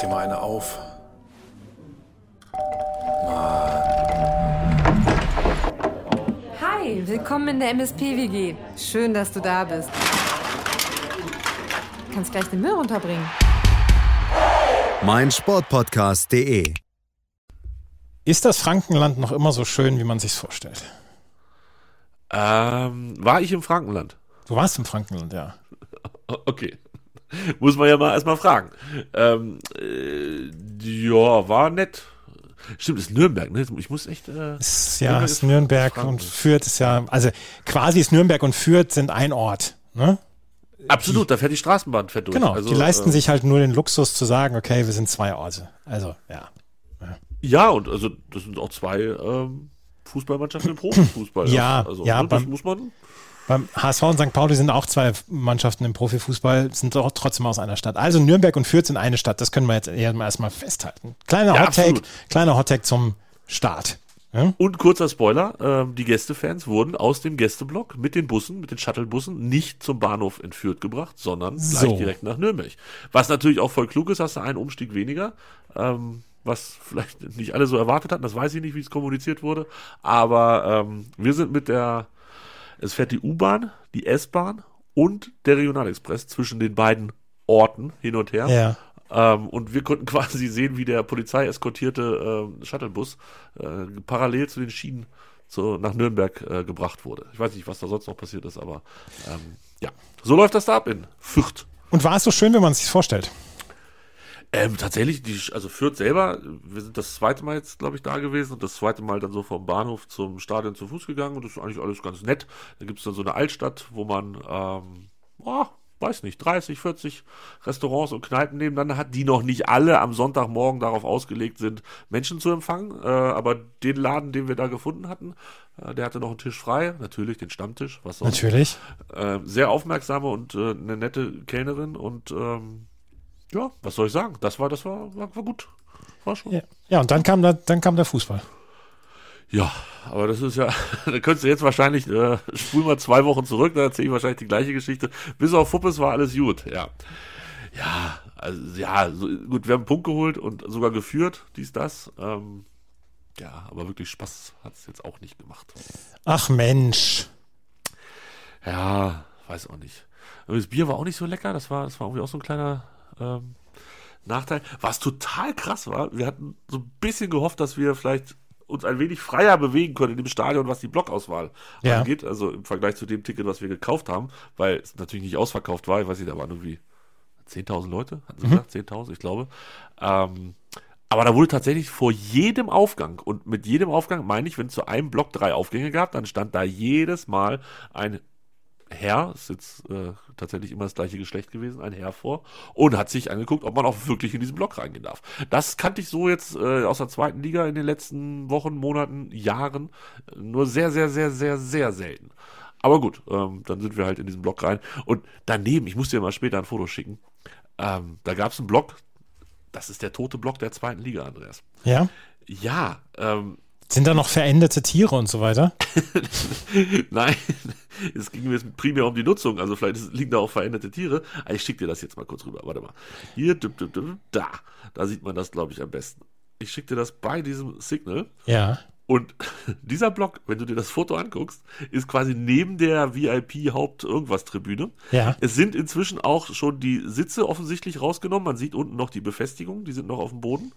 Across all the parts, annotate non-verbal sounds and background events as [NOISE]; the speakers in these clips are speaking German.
dir mal eine auf. Hi, willkommen in der MSP-WG. Schön, dass du da bist. Du kannst gleich den Müll runterbringen. mein Sportpodcast.de. Ist das Frankenland noch immer so schön, wie man sich's vorstellt? Ähm, war ich im Frankenland? Du warst im Frankenland, ja. [LAUGHS] Okay. [LAUGHS] Muss man ja mal erstmal fragen. Ähm, äh, ja, war nett. Stimmt, ist Nürnberg, ne? Ich muss echt. Äh, Ist, ja, ist Nürnberg Franken. und Fürth ist ja, also quasi ist Nürnberg und Fürth sind ein Ort. Ne? Absolut, da fährt die Straßenbahn fährt durch. Genau, Also, die leisten äh, sich halt nur den Luxus zu sagen, okay, wir sind zwei Orte. Also, ja. Ja, und also das sind auch zwei ähm, Fußballmannschaften im Profifußball. [LAUGHS] Ja, also, ja, ne, das beim- muss man. Beim HSV und St. Pauli sind auch zwei Mannschaften im Profifußball, sind doch trotzdem aus einer Stadt. Also Nürnberg und Fürth sind eine Stadt, das können wir jetzt erstmal festhalten. Kleiner Ja, Hottake, kleiner Hottake zum Start. Ja? Und kurzer Spoiler, ähm, die Gästefans wurden aus dem Gästeblock mit den Bussen, mit den Shuttlebussen nicht zum Bahnhof entführt gebracht, sondern gleich So. direkt nach Nürnberg. Was natürlich auch voll klug ist, hast du einen Umstieg weniger, ähm, was vielleicht nicht alle so erwartet hatten, das weiß ich nicht, wie es kommuniziert wurde, aber ähm, wir sind mit der, es fährt die U-Bahn, die S-Bahn und der Regionalexpress zwischen den beiden Orten hin und her. Ja. Ähm, und wir konnten [LAUGHS] quasi sehen, wie der Polizei eskortierte ähm, Shuttlebus äh, parallel zu den Schienen zu, nach Nürnberg äh, gebracht wurde. Ich weiß nicht, was da sonst noch passiert ist, aber ähm, ja, so läuft das da ab in Fürth. Und war es so schön, wie man es sich vorstellt? Ähm, tatsächlich, die, also Fürth selber, wir sind das zweite Mal jetzt, glaube ich, da gewesen und das zweite Mal dann so vom Bahnhof zum Stadion zu Fuß gegangen und das ist eigentlich alles ganz nett. Da gibt es dann so eine Altstadt, wo man, ähm, oh, weiß nicht, 30, 40 Restaurants und Kneipen nebeneinander hat, die noch nicht alle am Sonntagmorgen darauf ausgelegt sind, Menschen zu empfangen. Äh, aber den Laden, den wir da gefunden hatten, äh, der hatte noch einen Tisch frei, natürlich den Stammtisch, was sonst. Natürlich. Äh, sehr aufmerksame und äh, eine nette Kellnerin und ähm, ja, was soll ich sagen? Das war, das war, war, war gut. War schon. Ja, ja und dann kam, da, dann kam der Fußball. Ja, aber das ist ja, [LAUGHS] da könntest du jetzt wahrscheinlich, äh, spul mal zwei Wochen zurück, da erzähle ich wahrscheinlich die gleiche Geschichte. Bis auf Fuppes war alles gut, ja. Ja, also, ja, so, gut, wir haben einen Punkt geholt und sogar geführt, dies, das. Ähm, ja, aber wirklich Spaß hat es jetzt auch nicht gemacht. Ach Mensch. Ja, weiß auch nicht. Aber das Bier war auch nicht so lecker, das war, das war irgendwie auch so ein kleiner ähm, Nachteil. Was total krass war, wir hatten so ein bisschen gehofft, dass wir vielleicht uns ein wenig freier bewegen können in dem Stadion, was die Blockauswahl Ja. angeht. Also im Vergleich zu dem Ticket, was wir gekauft haben, weil es natürlich nicht ausverkauft war. Ich weiß nicht, da waren irgendwie 10.000 Leute, hatten sie gesagt, 10.000, ich glaube. Ähm, aber da wurde tatsächlich vor jedem Aufgang, und mit jedem Aufgang meine ich, wenn es zu einem Block drei Aufgänge gab, dann stand da jedes Mal ein Herr, ist jetzt äh, tatsächlich immer das gleiche Geschlecht gewesen, ein Herr vor, und hat sich angeguckt, ob man auch wirklich in diesen Block reingehen darf. Das kannte ich so jetzt äh, aus der zweiten Liga in den letzten Wochen, Monaten, Jahren äh, nur sehr, sehr, sehr, sehr, sehr selten. Aber gut, ähm, dann sind wir halt in diesen Block rein. Und daneben, ich muss dir mal später ein Foto schicken, ähm, da gab es einen Block, das ist der tote Block der zweiten Liga, Andreas. Ja. Ja, ähm, Sind da noch verendete Tiere und so weiter? [LAUGHS] Nein, es ging mir primär um die Nutzung, also vielleicht liegen da auch veränderte Tiere. Aber ich schicke dir das jetzt mal kurz rüber. Warte mal. Hier, da. Da sieht man das, glaube ich, am besten. Ich schicke dir das bei diesem Signal. Ja. Und [LAUGHS] dieser Block, wenn du dir das Foto anguckst, ist quasi neben der VIP-Haupt-Irgendwas-Tribüne. Ja. Es sind inzwischen auch schon die Sitze offensichtlich rausgenommen. Man sieht unten noch die Befestigung, die sind noch auf dem Boden.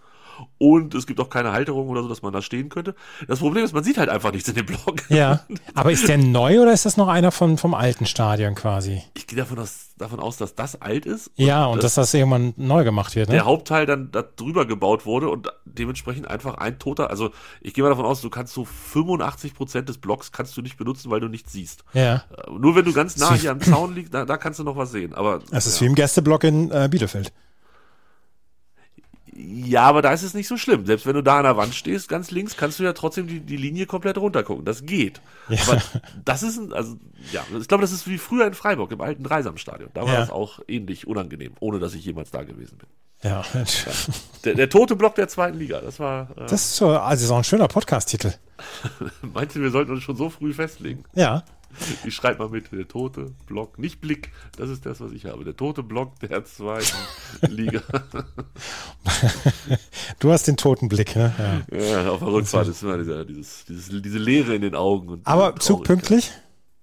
Und es gibt auch keine Halterung oder so, dass man da stehen könnte. Das Problem ist, man sieht halt einfach nichts in dem Block. Ja. [LAUGHS] Aber ist der neu oder ist das noch einer von, vom alten Stadion quasi? Ich gehe davon aus, davon aus, dass das alt ist. Ja, und das, dass das irgendwann neu gemacht wird, der ne? Hauptteil dann da drüber gebaut wurde und dementsprechend einfach ein toter. Also ich gehe mal davon aus, du kannst so 85 Prozent des Blocks kannst du nicht benutzen, weil du nichts siehst. Ja. Äh, Nur wenn du ganz nah hier am [LAUGHS] Zaun liegst, da, da kannst du noch was sehen. Aber Das ist ja. wie im Gästeblock in äh, Bielefeld. Ja, aber da ist es nicht so schlimm. Selbst wenn du da an der Wand stehst, ganz links, kannst du ja trotzdem die, die Linie komplett runtergucken. Das geht. Ja. Aber das ist ein, also ja, ich glaube, das ist wie früher in Freiburg im alten Dreisamstadion. Da war Ja. das auch ähnlich unangenehm, ohne dass ich jemals da gewesen bin. Ja. Der, der tote Block der zweiten Liga, das war. Äh, Das ist so, also so ein schöner Podcast-Titel. [LAUGHS] meinst du, wir sollten uns schon so früh festlegen? Ja. [LAUGHS] Ich schreibe mal mit, der tote Block, nicht Blick, das ist das, was ich habe. Der tote Block der zweiten [LAUGHS] Liga. [LAUGHS] Du hast den toten Blick, ne? Ja. Ja, auf der Rückfahrt ist immer dieser, dieses, dieses, diese Leere in den Augen. Aber Zug pünktlich?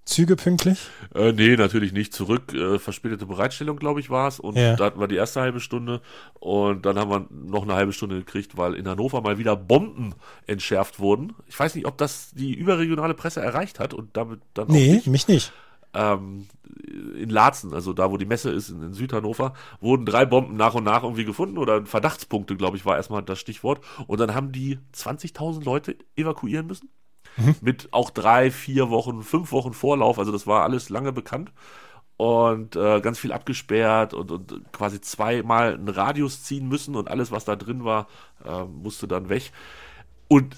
Züge pünktlich? Äh, nee, natürlich nicht. Zurück, äh, verspätete Bereitstellung, glaube ich, war es. Und Ja. da hatten wir die erste halbe Stunde. Und dann haben wir noch eine halbe Stunde gekriegt, weil in Hannover mal wieder Bomben entschärft wurden. Ich weiß nicht, ob das die überregionale Presse erreicht hat und damit dann auch Nee, mich nicht. ähm, in Laatzen, also da, wo die Messe ist, in, in Südhannover, wurden drei Bomben nach und nach irgendwie gefunden oder Verdachtspunkte, glaube ich, war erstmal das Stichwort. Und dann haben die 20.000 Leute evakuieren müssen. Mit auch drei, vier Wochen, fünf Wochen Vorlauf. Also das war alles lange bekannt. Und äh, ganz viel abgesperrt und, und quasi zweimal einen Radius ziehen müssen und alles, was da drin war, äh, musste dann weg. Und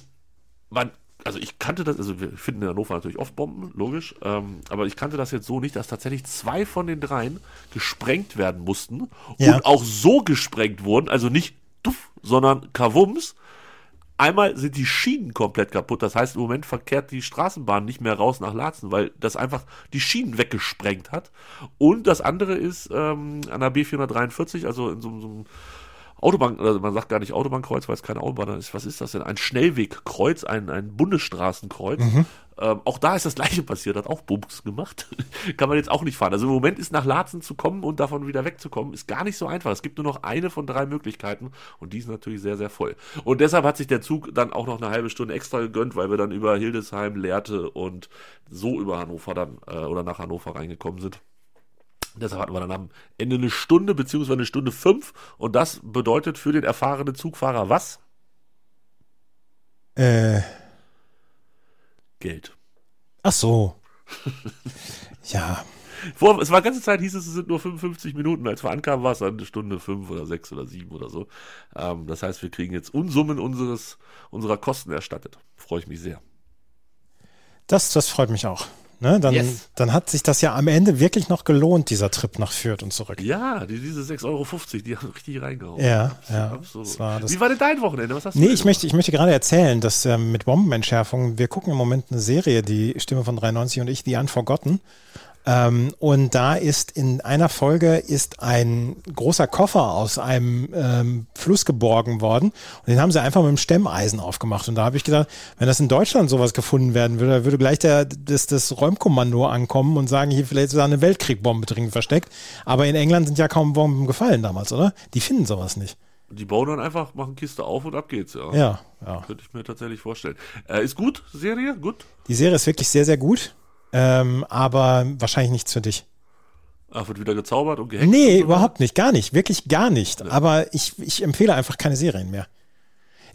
man, also ich kannte das, also wir finden in Hannover natürlich oft Bomben, logisch, ähm, aber ich kannte das jetzt so nicht, dass tatsächlich zwei von den dreien gesprengt werden mussten Ja. und auch so gesprengt wurden, also nicht duff, sondern kavums. Einmal sind die Schienen komplett kaputt, das heißt im Moment verkehrt die Straßenbahn nicht mehr raus nach Laatzen, weil das einfach die Schienen weggesprengt hat. Und das andere ist ähm, an der B443, also in so, so einem Autobahn, also man sagt gar nicht Autobahnkreuz, weil es keine Autobahn ist. Was ist das denn? Ein Schnellwegkreuz, ein, ein Bundesstraßenkreuz. Ähm, auch da ist das gleiche passiert, hat auch Bums gemacht. [LAUGHS] Kann man jetzt auch nicht fahren. Also im Moment ist nach Laatzen zu kommen und davon wieder wegzukommen, ist gar nicht so einfach. Es gibt nur noch eine von drei Möglichkeiten und die ist natürlich sehr, sehr voll. Und deshalb hat sich der Zug dann auch noch eine halbe Stunde extra gegönnt, weil wir dann über Hildesheim, Lehrte und so über Hannover dann äh, oder nach Hannover reingekommen sind. Deshalb hatten wir dann am Ende eine Stunde beziehungsweise eine Stunde fünf und das bedeutet für den erfahrenen Zugfahrer was? Äh, Geld. ach so. [LAUGHS] ja, Vor, es war die ganze Zeit hieß es, es sind nur 55 Minuten. Als wir ankamen, war es dann eine Stunde fünf oder sechs oder sieben oder so. Ähm, das heißt, wir kriegen jetzt Unsummen unseres, unserer Kosten erstattet. Freue ich mich sehr. das, das freut mich auch. Ne, dann, Yes. dann hat sich das ja am Ende wirklich noch gelohnt, dieser Trip nach Fürth und zurück. Ja, die, diese 6,50 Euro, die haben richtig reingehauen. Ja, Absolut, ja, Absolut. das war das- Wie war denn dein Wochenende? Was hast du Nee, denn ich möchte, ich möchte gerade erzählen, dass ähm, mit Bombenentschärfung, wir gucken im Moment eine Serie, die Stimme von 93 und ich, The Unforgotten. Ähm, und da ist in einer Folge ist ein großer Koffer aus einem ähm, Fluss geborgen worden und den haben sie einfach mit dem Stemmeisen aufgemacht. Und da habe ich gedacht, wenn das in Deutschland sowas gefunden werden würde, würde gleich der, das, das Räumkommando ankommen und sagen, hier vielleicht ist da eine Weltkriegbbombe drin versteckt. Aber in England sind ja kaum Bomben gefallen damals, oder? Die finden sowas nicht. Die bauen dann einfach, machen Kiste auf und ab geht's, ja. Ja, ja. Könnte ich mir tatsächlich vorstellen. Äh, ist gut, Serie? Gut? Die Serie ist wirklich sehr, sehr gut, ähm, aber wahrscheinlich nichts für dich. Ach, wird wieder gezaubert und gehackt? Nee, und überhaupt nicht, gar nicht, wirklich gar nicht. Aber ich, ich empfehle einfach keine Serien mehr.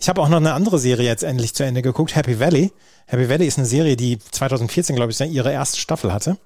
Ich habe auch noch eine andere Serie jetzt endlich zu Ende geguckt, Happy Valley. Happy Valley ist eine Serie, die 2014, glaube ich, ihre erste Staffel hatte.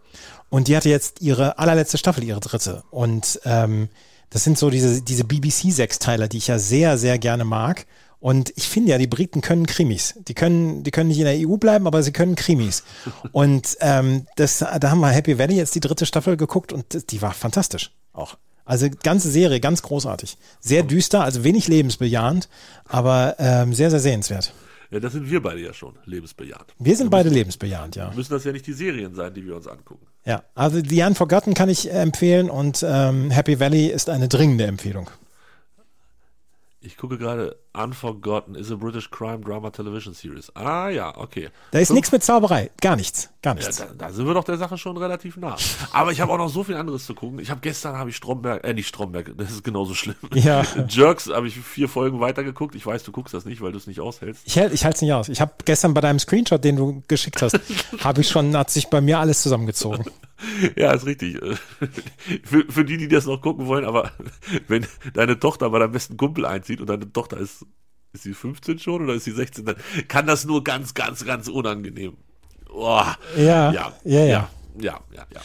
Und die hatte jetzt ihre allerletzte Staffel, ihre dritte. Und ähm, das sind so diese, diese BBC-Sechsteiler, die ich ja sehr, sehr gerne mag. Und ich finde ja, die Briten können Krimis. Die können, die können nicht in der EU bleiben, aber sie können Krimis. [LAUGHS] Und ähm, das, da haben wir Happy Valley jetzt die dritte Staffel geguckt und die war fantastisch auch. Also ganze Serie, ganz großartig. Sehr düster, also wenig lebensbejahend, aber ähm, sehr, sehr sehenswert. Ja, das sind wir beide ja schon, lebensbejahend. Wir sind beide lebensbejahend, ja. Müssen das ja nicht die Serien sein, die wir uns angucken. Ja, also The Unforgotten kann ich äh, empfehlen und ähm, Happy Valley ist eine dringende Empfehlung. Ich gucke gerade, Unforgotten is a British Crime Drama Television Series. Ah ja, okay. Da ist nichts mit Zauberei, gar nichts, gar Ja, nichts. da, da sind wir doch der Sache schon relativ nah. Aber ich habe auch noch so viel anderes zu gucken. Ich habe gestern habe ich Stromberg, äh nicht Stromberg, das ist genauso schlimm. Ja. [LAUGHS] Jerks habe ich vier Folgen weitergeguckt. Ich weiß, du guckst das nicht, weil du es nicht aushältst. Ich halte ich es nicht aus. Ich habe gestern bei deinem Screenshot, den du geschickt hast, [LAUGHS] habe ich schon, hat sich bei mir alles zusammengezogen. Ja, ist richtig. [LAUGHS] Für, für die, die das noch gucken wollen, aber wenn deine Tochter bei deinem besten Kumpel einzieht und deine Tochter ist, ist sie 15 schon oder ist sie 16, dann kann das nur ganz, ganz, ganz unangenehm. Boah. Ja, ja, ja, ja. ja, ja.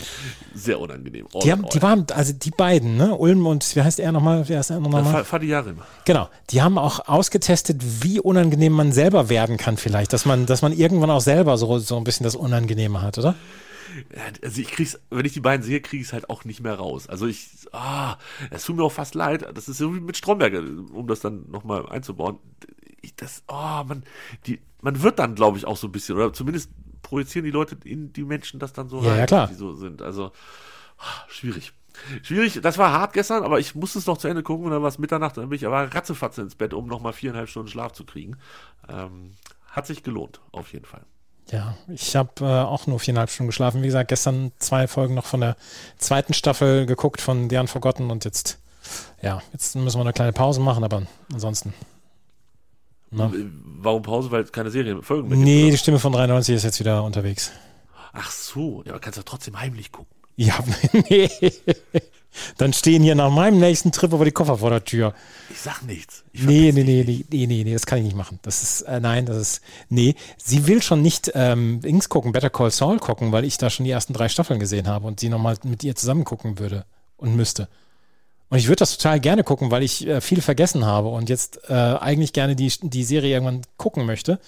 Sehr unangenehm. Die, haben, die waren, also die beiden, ne, Ulm und wie heißt er nochmal? Wie heißt er nochmal? Fa- Fadi Yarim. Genau, die haben auch ausgetestet, wie unangenehm man selber werden kann vielleicht, dass man, dass man irgendwann auch selber so, so ein bisschen das Unangenehme hat, oder? Also ich krieg's, wenn ich die beiden sehe, kriege ich es halt auch nicht mehr raus. Also ich, ah, es tut mir auch fast leid. Das ist so wie mit Stromberg, um das dann nochmal einzubauen. Ich, das, oh, man, die, man wird dann, glaube ich, auch so ein bisschen, oder zumindest projizieren die Leute in die Menschen das dann so Ja, ja, klar. die so sind. Also schwierig. Schwierig, das war hart gestern, aber ich musste es noch zu Ende gucken und dann war es Mitternacht, dann bin ich aber ratzefatze ins Bett, um nochmal viereinhalb Stunden Schlaf zu kriegen. Ähm, hat sich gelohnt, auf jeden Fall. Ja, ich habe äh, auch nur viereinhalb Stunden geschlafen. Wie gesagt, gestern zwei Folgen noch von der zweiten Staffel geguckt von The Unforgotten und jetzt, ja, jetzt müssen wir eine kleine Pause machen, aber ansonsten. Na. Äh, Warum Pause? Weil es keine Serienfolgen mehr gibt, Nee, oder? die Stimme von 93 ist jetzt wieder unterwegs. Ach so, ja, aber kannst du trotzdem heimlich gucken. Ja, [LAUGHS] nee. Dann stehen hier nach meinem nächsten Trip aber die Koffer vor der Tür. Ich sag nichts. Ich Nee, nee, nee, nee, nee, nee, nee, das kann ich nicht machen. Das ist, äh, nein, das ist, nee. Sie will schon nicht ähm, Dings gucken, Better Call Saul gucken, weil ich da schon die ersten drei Staffeln gesehen habe und sie nochmal mit ihr zusammen gucken würde und müsste. Und ich würde das total gerne gucken, weil ich äh, viel vergessen habe und jetzt äh, eigentlich gerne die, die Serie irgendwann gucken möchte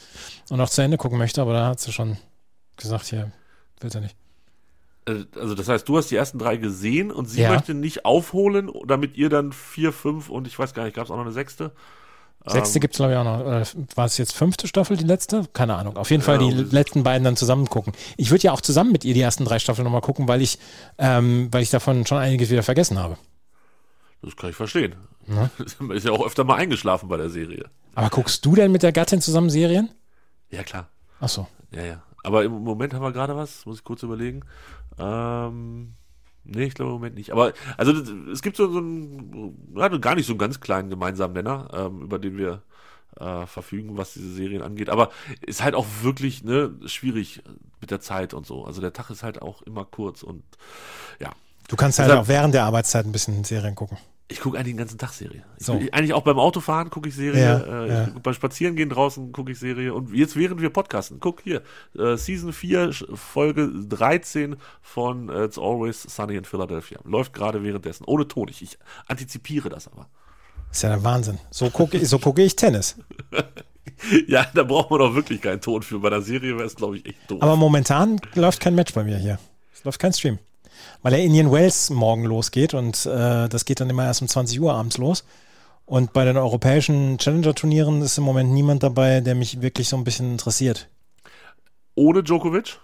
und auch zu Ende gucken möchte, aber da hat sie schon gesagt, hier, will sie nicht. Äh, Also das heißt, du hast die ersten drei gesehen und sie Ja. möchte nicht aufholen, damit ihr dann vier, fünf und ich weiß gar nicht, gab es auch noch eine sechste? Sechste Ähm, gibt's glaube ich, auch noch. Oder war es jetzt fünfte Staffel, die letzte? Keine Ahnung. Auf jeden Fall Ja, die und- letzten beiden dann zusammen gucken. Ich würde ja auch zusammen mit ihr die ersten drei Staffeln nochmal gucken, weil ich, ähm, weil ich davon schon einiges wieder vergessen habe. Das kann ich verstehen. Man [LAUGHS] ist ja auch öfter mal eingeschlafen bei der Serie. Aber guckst du denn mit der Gattin zusammen Serien? Ja, klar. Ach so. Ja, ja. Aber im Moment haben wir gerade was, muss ich kurz überlegen. Ähm, nee, ich glaube im Moment nicht. Aber also es gibt so, so einen, ja, gar nicht so einen ganz kleinen gemeinsamen Nenner, ähm, über den wir äh, verfügen, was diese Serien angeht. Aber ist halt auch wirklich ne, schwierig mit der Zeit und so. Also der Tag ist halt auch immer kurz und ja. Du kannst halt Deshalb- auch während der Arbeitszeit ein bisschen Serien gucken. Ich gucke eigentlich den ganzen Tag Serie. Ich, So. Eigentlich auch beim Autofahren gucke ich Serie, Ja, äh, ja. Ich, beim Spazierengehen draußen gucke ich Serie und jetzt während wir podcasten, guck hier, äh, Season 4, Sch- Folge 13 von äh, It's Always Sunny in Philadelphia. Läuft gerade währenddessen, ohne Ton. Ich, ich antizipiere das aber. Ist ja der Wahnsinn. So gucke, so gucke ich Tennis. [LAUGHS] ja, da braucht man doch wirklich keinen Ton für. Bei der Serie wäre es, glaube ich, echt doof. Aber momentan läuft kein Match bei mir hier. Es läuft kein Stream. Weil der Indian Wells morgen losgeht und äh, das geht dann immer erst um 20 Uhr abends los. Und bei den europäischen Challenger-Turnieren ist im Moment niemand dabei, der mich wirklich so ein bisschen interessiert. ohne Djokovic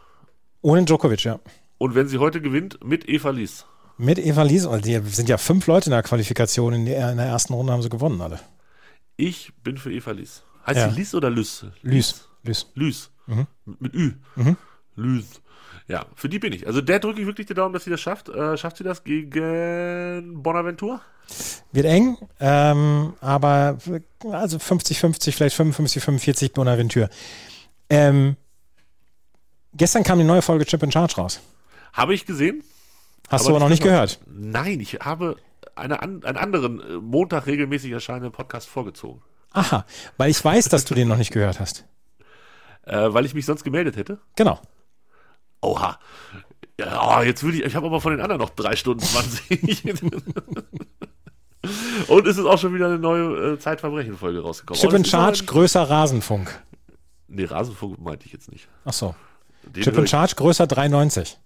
Ohne Djokovic, ja. und wenn sie heute gewinnt, mit Eva Lies. Mit Eva Lies, weil die sind ja fünf Leute in der Qualifikation, in der, in der ersten Runde haben sie gewonnen alle. Ich bin für Eva Lies. Heißt Ja. sie Lies oder Lys? Lys. Lys. Lys. Mhm. Mit, mit Ü. Mhm. Lys. Ja, für die bin ich. Also der drücke ich wirklich die Daumen, dass sie das schafft. Äh, schafft sie das gegen Bonaventur? Wird eng, ähm, aber also 50-50, vielleicht 55-45 Bonaventure. Ähm, gestern kam die neue Folge Chip in Charge raus. Habe ich gesehen. Hast du aber noch nicht gehört. Nein, ich habe eine, einen anderen äh, Montag regelmäßig erscheinenden Podcast vorgezogen. Aha, weil ich weiß, dass du den noch nicht gehört hast. Äh, weil ich mich sonst gemeldet hätte. Genau. Oha. Ja, oh, jetzt würde ich, ich habe aber von den anderen noch drei Stunden 20. [LAUGHS] Und es ist auch schon wieder eine neue äh, Zeitverbrechen-Folge rausgekommen. Chip Oh, in Charge, aber- größer Rasenfunk. Nee, Rasenfunk meinte ich jetzt nicht. Ach so. Den Chip in Charge, größer 390.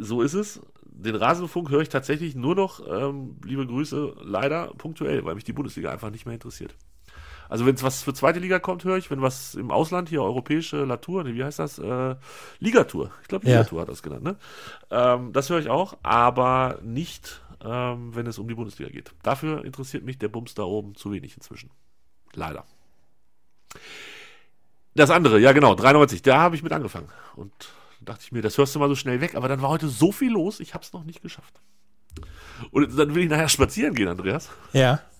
So ist es. Den Rasenfunk höre ich tatsächlich nur noch, ähm, liebe Grüße, leider punktuell, weil mich die Bundesliga einfach nicht mehr interessiert. Also wenn es was für zweite Liga kommt, höre ich. Wenn was im Ausland hier, europäische Latour, nee, wie heißt das? Äh, Ligatur. Ich glaube, Ja. Ligatur hat das genannt. Ne? Ähm, das höre ich auch, aber nicht, ähm, wenn es um die Bundesliga geht. Dafür interessiert mich der Bums da oben zu wenig inzwischen. Leider. Das andere, ja genau, 93, da habe ich mit angefangen. Und dachte ich mir, das hörst du mal so schnell weg, aber dann war heute so viel los, ich habe es noch nicht geschafft. Und dann will ich nachher spazieren gehen, Andreas. Ja. [LAUGHS]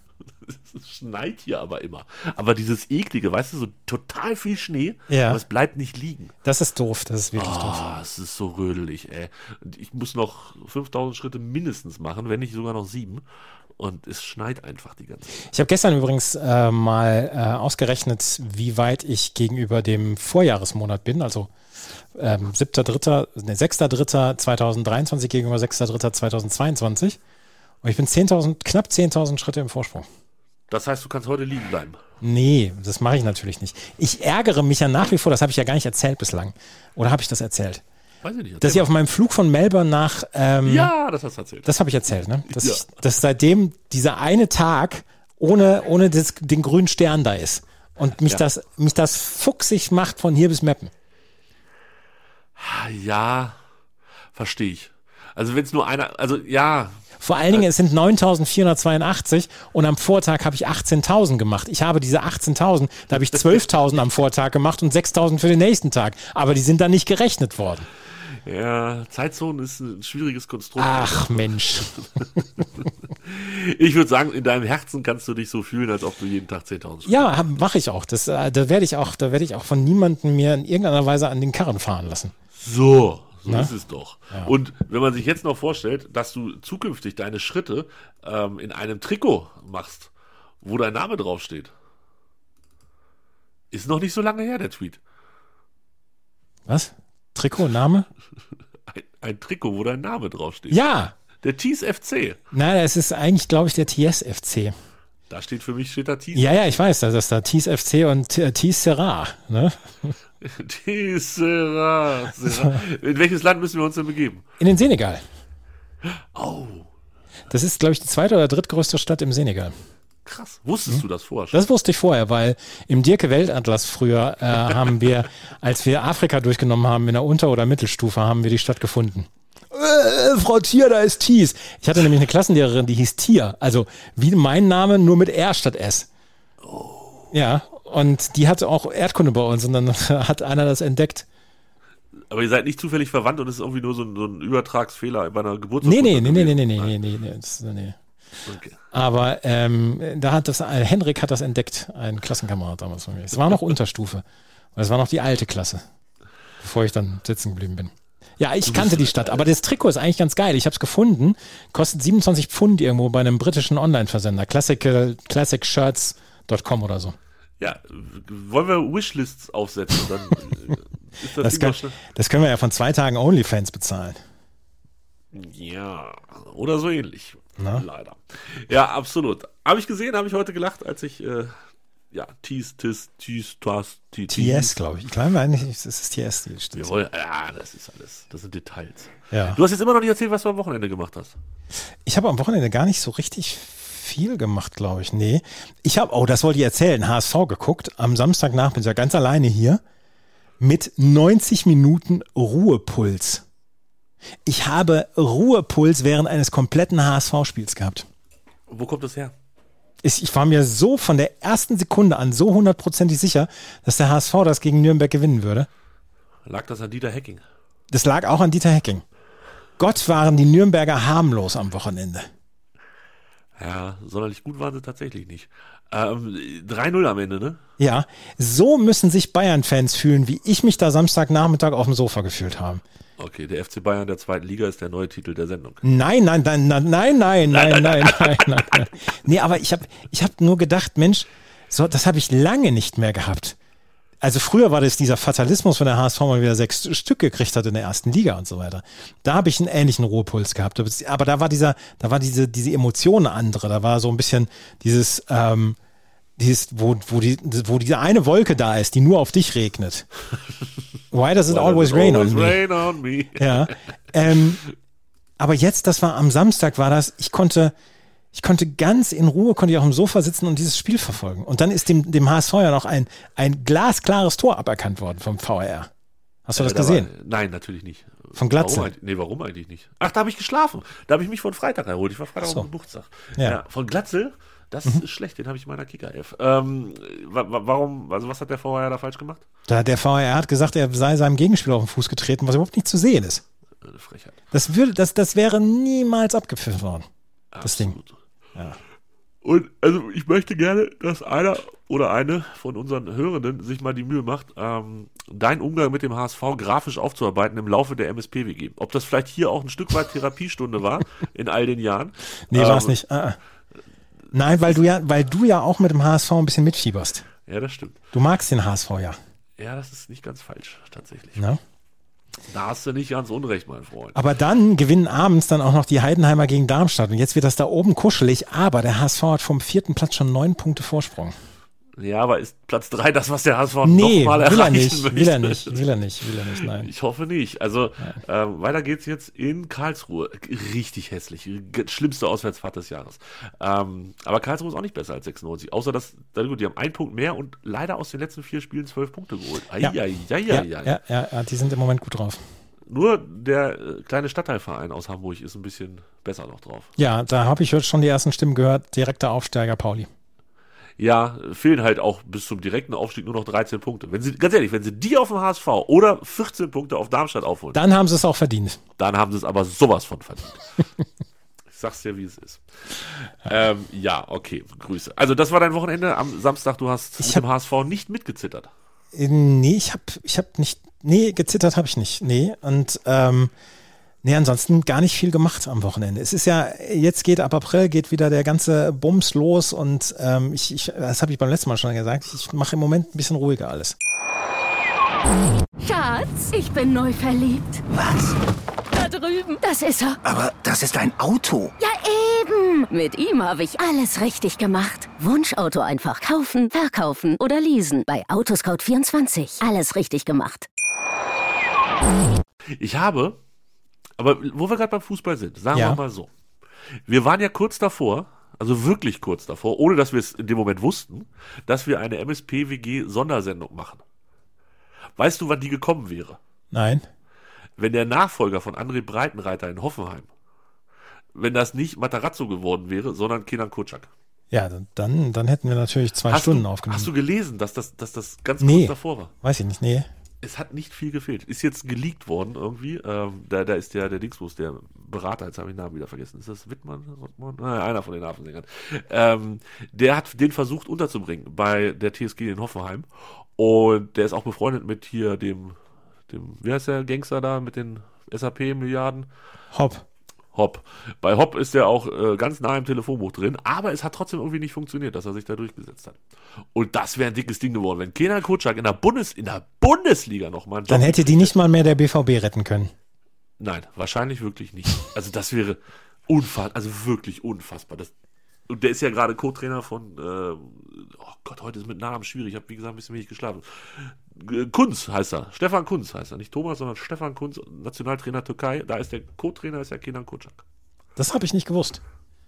Es schneit hier aber immer. Aber dieses eklige, weißt du, so total viel Schnee, Ja. aber es bleibt nicht liegen. Das ist doof. Das ist wirklich doof. Ah, es ist so rödelig, ey. Ich muss noch 5000 Schritte mindestens machen, wenn nicht sogar noch sieben. Und es schneit einfach die ganze Zeit. Ich habe gestern übrigens äh, mal äh, ausgerechnet, wie weit ich gegenüber dem Vorjahresmonat bin, also ähm, 7.3., ne, 6.3.2023 gegenüber 6.3.2022. Und ich bin 10.000, knapp 10.000 Schritte im Vorsprung. Das heißt, du kannst heute liegen bleiben. Nee, das mache ich natürlich nicht. Ich ärgere mich ja nach wie vor, das habe ich ja gar nicht erzählt bislang. Oder habe ich das erzählt? Weiß ich nicht. Dass ich auf meinem Flug von Melbourne nach ähm, ja, das hast du erzählt. Das habe ich erzählt, ne? Dass, Ja. ich, dass seitdem dieser eine Tag ohne, ohne das, den grünen Stern da ist. Und mich, Ja. das, mich das fuchsig macht von hier bis Meppen. Ja, verstehe ich. Also wenn es nur einer, also ja, Vor allen Dingen, es sind 9.482 und am Vortag habe ich 18.000 gemacht. Ich habe diese 18.000, da habe ich [LAUGHS] 12.000 am Vortag gemacht und 6.000 für den nächsten Tag. Aber die sind dann nicht gerechnet worden. ja, Zeitzone ist ein schwieriges Konstrukt. Ach Mensch. [LAUGHS] Ich würde sagen, in deinem Herzen kannst du dich so fühlen, als ob du jeden Tag 10.000 schreibst. Ja, mache ich auch. Das, äh, da werde ich auch, da werde ich auch von niemandem mir in irgendeiner Weise an den Karren fahren lassen. So, so Na? ist es doch. Und wenn man sich jetzt noch vorstellt, dass du zukünftig deine Schritte ähm, in einem Trikot machst, wo dein Name draufsteht. Ist noch nicht so lange her, der Tweet. Was? Trikot, Name? [LAUGHS] Ein, ein Trikot, wo dein Name draufsteht. Ja. Der Thies FC. Nein, es ist eigentlich, glaube ich, der TSFC. Da steht für mich, steht da Thies. Ja, ja, ich weiß, das ist da TSFC und äh, TS Serra. Ne? [LAUGHS] Thies, Serra, Serra. In welches Land müssen wir uns denn begeben? In den Senegal. Oh, Das ist, glaube ich, die zweite oder drittgrößte Stadt im Senegal. krass. Wusstest du das vorher schon? Das wusste ich vorher, weil im Dirke Weltatlas früher äh, haben wir, als wir Afrika durchgenommen haben, in der Unter- oder Mittelstufe, haben wir die Stadt gefunden. Äh, Frau Tier, da ist Thies. Ich hatte nämlich eine Klassenlehrerin, die hieß Tier. Also wie mein Name, nur mit R statt S. Ja, und die hatte auch Erdkunde bei uns und dann [LAUGHS] hat einer das entdeckt. Aber ihr seid nicht zufällig verwandt und es ist irgendwie nur so ein, so ein Übertragsfehler bei einer Nee, Geburtsurkunde. nee, nee, nee, nee, nee, gewesen. nee, nee, nee, das, nee. Okay. Aber ähm, da hat das, äh, Henrik hat das entdeckt, ein Klassenkamerad damals von mir. Es war noch Unterstufe. Es war noch die alte Klasse, bevor ich dann sitzen geblieben bin. Ja, ich kannte die Stadt, aber das Trikot ist eigentlich ganz geil. Ich habe es gefunden, kostet 27 Pfund irgendwo bei einem britischen Online-Versender, Classic, classicshirts.com oder so. Ja, wollen wir Wishlists aufsetzen? Dann äh, ist das, Das, kann, das können wir ja von zwei Tagen OnlyFans bezahlen. Ja, oder so ähnlich. Na? Leider. Ja, absolut. Habe ich gesehen, habe ich heute gelacht, als ich, äh, ja, Tees, Tis, Tees, Twas, T, TS, glaube ich. Ich glaube eigentlich, es ist TS. Die steht. wollen, ja, das ist alles, das sind Details. Ja. Du hast jetzt immer noch nicht erzählt, was du am Wochenende gemacht hast. Ich habe am Wochenende gar nicht so richtig viel gemacht, glaube ich. Nee. Ich habe, oh, das wollte ich erzählen, HSV geguckt. Am Samstagnachmittag bin ich ja ganz alleine hier mit 90 Minuten Ruhepuls. Ich habe Ruhepuls während eines kompletten HSV-Spiels gehabt. Wo kommt das her? Ich war mir so von der ersten Sekunde an so hundertprozentig sicher, dass der HSV das gegen Nürnberg gewinnen würde. Lag das an Dieter Hecking? Das lag auch an Dieter Hecking. Gott waren die Nürnberger harmlos am Wochenende. Ja, sonderlich gut waren sie tatsächlich nicht. Ähm, 3-0 am Ende, ne? Ja, so müssen sich Bayern-Fans fühlen, wie ich mich da Samstagnachmittag auf dem Sofa gefühlt habe. Okay, der FC Bayern der zweiten Liga ist der neue Titel der Sendung. Nein, nein, nein, nein, nein, nein, nein, nein, nein, nein, nein. Nee, aber ich habe ich hab nur gedacht, Mensch, so, das habe ich lange nicht mehr gehabt. Also früher war das dieser Fatalismus, wenn der HSV mal wieder sechs Stück gekriegt hat in der ersten Liga und so weiter. Da habe ich einen ähnlichen Ruhepuls gehabt. Aber da war dieser, da war diese, diese Emotion eine andere. Da war so ein bisschen dieses, ähm, dieses, wo, wo, die, wo diese eine Wolke da ist, die nur auf dich regnet. Why does it always rain on me? Rain on me. Ja. Ähm, aber jetzt, das war am Samstag, war das, ich konnte, ich konnte ganz in Ruhe, konnte ich auf dem Sofa sitzen und dieses Spiel verfolgen. Und dann ist dem, dem HSV ja noch ein, ein glasklares Tor aberkannt worden vom VR. Hast du das Äh, da gesehen? War, nein, natürlich nicht. Von Glatze? Warum, nee, warum eigentlich nicht? Ach, da habe ich geschlafen. Da habe ich mich von Freitag erholt. Ich war Freitag so. auf dem Geburtstag. Ja. Ja. von Glatzel, das ist schlecht. Den habe ich in meiner Kicker-F. Ähm, wa wa warum, also was hat der vorher da falsch gemacht? Da, der VR hat gesagt, er sei seinem Gegenspieler auf den Fuß getreten, was überhaupt nicht zu sehen ist. Eine Frechheit. Das würde, das, das wäre niemals abgepfiffen worden. Das Ding. Absolut. Und also ich möchte gerne, dass einer oder eine von unseren Hörenden sich mal die Mühe macht, ähm, deinen Umgang mit dem HSV grafisch aufzuarbeiten im Laufe der MSPWG. Ob das vielleicht hier auch ein Stück weit Therapiestunde war [LAUGHS] in all den Jahren. Nee, war es Ähm, nicht. Ah, ah. Nein, weil du ja, weil du ja auch mit dem HSV ein bisschen mitfieberst. Ja, das stimmt. Du magst den HSV ja. Ja, das ist nicht ganz falsch, tatsächlich. Ne? Da hast du nicht ganz unrecht, mein Freund. Aber dann gewinnen abends dann auch noch die Heidenheimer gegen Darmstadt. Und jetzt wird das da oben kuschelig, aber der HSV hat vom vierten Platz schon neun Punkte Vorsprung. Ja, aber ist Platz 3 das, was der HSV Nee, nochmal er erreichen nicht, möchte? will er nicht, will er nicht, will er nicht, nein. Ich hoffe nicht. Also ähm, weiter geht's jetzt in Karlsruhe. Richtig hässlich. Schlimmste Auswärtsfahrt des Jahres. Ähm, aber Karlsruhe ist auch nicht besser als 96. Außer dass, na gut, die haben einen Punkt mehr und leider aus den letzten vier Spielen zwölf Punkte geholt. Ai, Ja. ai, ai, Ja, ja, ja, ja, die sind im Moment gut drauf. Nur der äh, kleine Stadtteilverein aus Hamburg ist ein bisschen besser noch drauf. Ja, da habe ich heute schon die ersten Stimmen gehört. Direkter Aufsteiger Pauli. Ja, fehlen halt auch bis zum direkten Aufstieg nur noch 13 Punkte. Wenn sie, ganz ehrlich, wenn sie die auf dem HSV oder 14 Punkte auf Darmstadt aufholen, Dann haben sie es auch verdient. dann haben sie es aber sowas von verdient. [LAUGHS] ich sag's dir, wie es ist. Ähm, ja, okay, Grüße. Also das war dein Wochenende am Samstag. Du hast Ich mit dem HSV nicht mitgezittert. Äh, Nee, ich habe ich hab nicht, nee, gezittert habe ich nicht. Nee, und ähm, nee, ansonsten gar nicht viel gemacht am Wochenende. Es ist ja, jetzt geht ab April geht wieder der ganze Bums los und ähm, ich, ich, das habe ich beim letzten Mal schon gesagt, ich mache im Moment ein bisschen ruhiger alles. Schatz, ich bin neu verliebt. Was? Da drüben. Das ist er. Aber das ist ein Auto. Ja, eben. Mit ihm habe ich alles richtig gemacht. Wunschauto einfach kaufen, verkaufen oder leasen. Bei Autoscout24. Alles richtig gemacht. Ich habe, aber wo wir gerade beim Fußball sind, sagen Ja. wir mal so. Wir waren ja kurz davor, also wirklich kurz davor, ohne dass wir es in dem Moment wussten, dass wir eine MSP-WG-Sondersendung machen. Weißt du, wann die gekommen wäre? Nein? Wenn der Nachfolger von André Breitenreiter in Hoffenheim, wenn das nicht Matarazzo geworden wäre, sondern Kenan Kutschak. Ja, dann, dann hätten wir natürlich zwei Hast Stunden du, aufgenommen. hast du gelesen, dass das, dass das ganz Nee. kurz davor war? Weiß ich nicht, nee. Es hat nicht viel gefehlt. Ist jetzt geleakt worden irgendwie. Ähm, da, da ist der, der Dingsbus, der Berater, jetzt habe ich den Namen wieder vergessen. Ist das Wittmann? Rottmann? Nein, einer von den Hafensängern. Ähm, der hat den versucht unterzubringen bei der TSG in Hoffenheim. Und der ist auch befreundet mit hier dem, dem, wie heißt der Gangster da mit den SAP-Milliarden? Hopp. Hopp. Bei Hopp ist er auch äh, ganz nah im Telefonbuch drin, aber es hat trotzdem irgendwie nicht funktioniert, dass er sich da durchgesetzt hat. Und das wäre ein dickes Ding geworden, wenn Kenan Kutschak in der Bundes in der Bundesliga nochmal Dann hätte die nicht mal mehr der BVB retten können. Nein, wahrscheinlich wirklich nicht. Also das wäre unfassbar, also wirklich unfassbar. Das, und der ist ja gerade Co-Trainer von, äh, Gott, heute ist mit Namen schwierig. Ich habe, wie gesagt, ein bisschen wenig geschlafen. Kunz heißt er. Stefan Kunz heißt er. Nicht Thomas, sondern Stefan Kunz, Nationaltrainer Türkei. Da ist der Co-Trainer, ist ja Kenan Kutschak. Das habe ich nicht gewusst.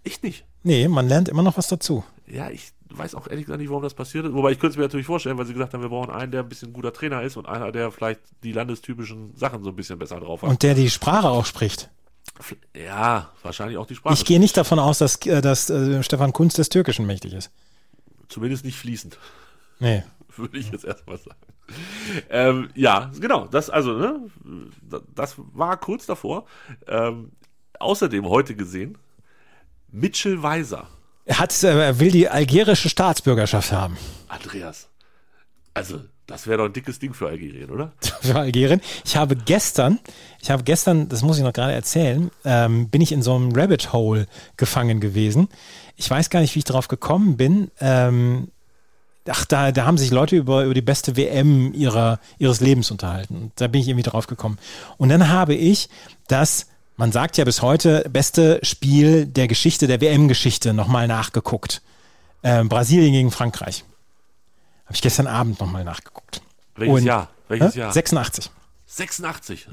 Ich nicht. Nee, man lernt immer noch was dazu. Ja, ich weiß auch ehrlich gesagt nicht, warum das passiert ist. Wobei ich könnte es mir natürlich vorstellen, weil sie gesagt haben, wir brauchen einen, der ein bisschen guter Trainer ist und einer, der vielleicht die landestypischen Sachen so ein bisschen besser drauf hat. Und der die Sprache auch spricht. ja, wahrscheinlich auch die Sprache. Ich gehe nicht davon aus, dass, äh, dass äh, Stefan Kunz des Türkischen mächtig ist. Zumindest nicht fließend. Nee. [LAUGHS] würde ich jetzt erstmal sagen. Ähm, ja, genau, das also, ne, das war kurz davor. Ähm, außerdem heute gesehen, Mitchell Weiser, Er, hat, äh, er will die algerische Staatsbürgerschaft haben. Andreas. Also, das wäre doch ein dickes Ding für Algerien, oder? [LAUGHS] für Algerien. Ich habe gestern, ich habe gestern, das muss ich noch gerade erzählen, ähm, bin ich in so einem Rabbit Hole gefangen gewesen. Ich weiß gar nicht, wie ich drauf gekommen bin. Ähm, ach, da, da haben sich Leute über, über die beste WM ihrer, ihres Lebens unterhalten. Und da bin ich irgendwie drauf gekommen. Und dann habe ich das, man sagt ja bis heute, beste Spiel der Geschichte, der WM-Geschichte nochmal nachgeguckt. Ähm, Brasilien gegen Frankreich. Habe ich gestern Abend nochmal nachgeguckt. Welches Und- Jahr? Welches? Jahr? 86. 86.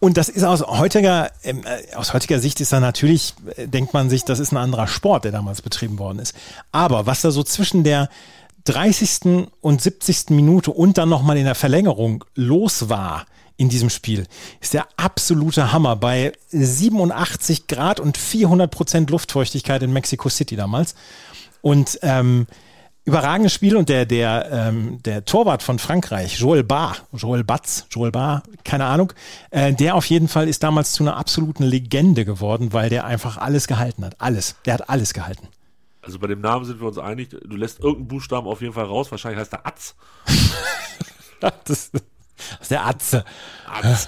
Und das ist aus heutiger, ähm, äh, aus heutiger Sicht ist da natürlich, äh, denkt man sich, das ist ein anderer Sport, der damals betrieben worden ist. Aber was da so zwischen der 30. und 70. Minute und dann nochmal in der Verlängerung los war in diesem Spiel, ist der absolute Hammer bei 87 Grad und 400 Prozent Luftfeuchtigkeit in Mexico City damals. Und ähm, überragendes Spiel und der, der, ähm, der Torwart von Frankreich, Joel Bar, Joel Batz, Joel Bar, keine Ahnung, äh, der auf jeden Fall ist damals zu einer absoluten Legende geworden, weil der einfach alles gehalten hat. Alles. Der hat alles gehalten. Also bei dem Namen sind wir uns einig. Du lässt irgendeinen Buchstaben auf jeden Fall raus. Wahrscheinlich heißt er Atz. [LAUGHS] Das, ist der Atze. Atz.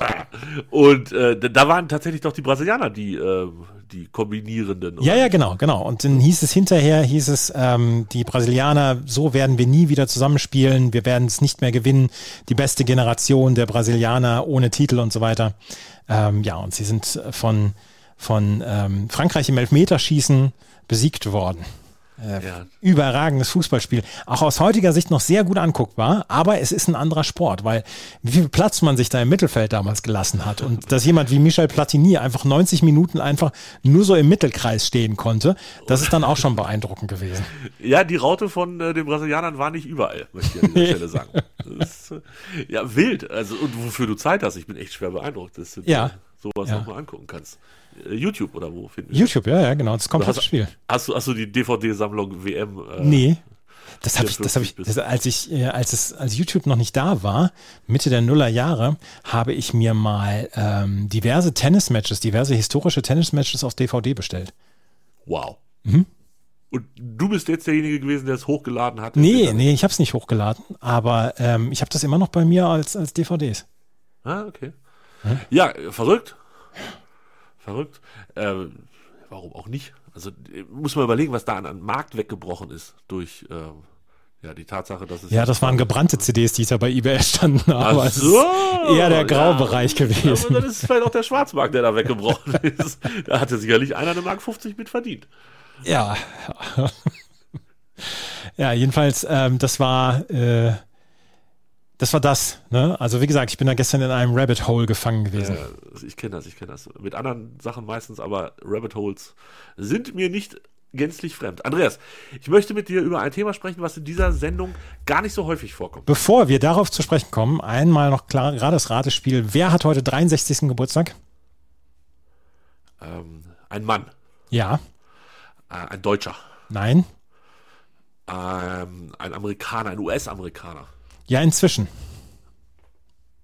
Und äh, da- waren tatsächlich doch die Brasilianer die, äh, die kombinierenden. Ja, ja, genau, genau. Und dann hieß es hinterher, hieß es, ähm, die Brasilianer, so werden wir nie wieder zusammenspielen, wir werden es nicht mehr gewinnen, die beste Generation der Brasilianer ohne Titel und so weiter. Ähm, ja, und sie sind von, von ähm, Frankreich im Elfmeterschießen besiegt worden. Äh, Ja. Überragendes Fußballspiel. Auch aus heutiger Sicht noch sehr gut anguckbar, aber es ist ein anderer Sport, weil wie viel Platz man sich da im Mittelfeld damals gelassen hat und dass jemand wie Michel Platini einfach 90 Minuten einfach nur so im Mittelkreis stehen konnte, das ist dann auch schon beeindruckend gewesen. [LAUGHS] Ja, die Raute von äh, den Brasilianern war nicht überall, möchte ich an dieser [LAUGHS] Stelle sagen. Ist, äh, ja, wild. Also, und wofür du Zeit hast, ich bin echt schwer beeindruckt, dass du Ja. dir sowas Ja. nochmal angucken kannst. Äh, YouTube oder wo finden YouTube, ja, ja, genau, das komplette hast, Spiel. Hast du, hast du die DVD-Sammlung WM? Äh, Nee. Das habe ich, das habe ich, 54 das, als ich, äh, als es, als YouTube noch nicht da war, Mitte der Nullerjahre, habe ich mir mal ähm, diverse Tennismatches, diverse historische Tennismatches auf DVD bestellt. Wow. Mhm. Und du bist jetzt derjenige gewesen, der es hochgeladen hat? Nee, nee, ich habe es nicht hochgeladen, aber ähm, ich habe das immer noch bei mir als, als DVDs. Ah, okay. Ja, äh, verrückt. Verrückt. Äh, warum auch nicht? Also äh, muss man überlegen, was da an, an Markt weggebrochen ist durch ähm, ja, die Tatsache, dass es. Ja, das waren gebrannte CDs, die da bei eBay [LAUGHS] standen, aber Ach es so, ist eher der Graubereich ja. gewesen. Aber dann ist es vielleicht auch der Schwarzmarkt, der da weggebrochen [LAUGHS] ist. Da hatte sicherlich einer eine Mark 50 mit verdient. Ja. [LAUGHS] ja, jedenfalls, ähm, das war, äh, das war das. Ne? Also wie gesagt, ich bin da gestern in einem Rabbit Hole gefangen gewesen. Äh, ich kenne das, ich kenne das. Mit anderen Sachen meistens, aber Rabbit Holes sind mir nicht gänzlich fremd. Andreas, ich möchte mit dir über ein Thema sprechen, was in dieser Sendung gar nicht so häufig vorkommt. Bevor wir darauf zu sprechen kommen, einmal noch klar, gerade das Ratespiel. Wer hat heute 63. Geburtstag? Ähm, ein Mann, Ja, äh, ein Deutscher, nein, ähm, ein Amerikaner, ein US-Amerikaner. Ja, inzwischen.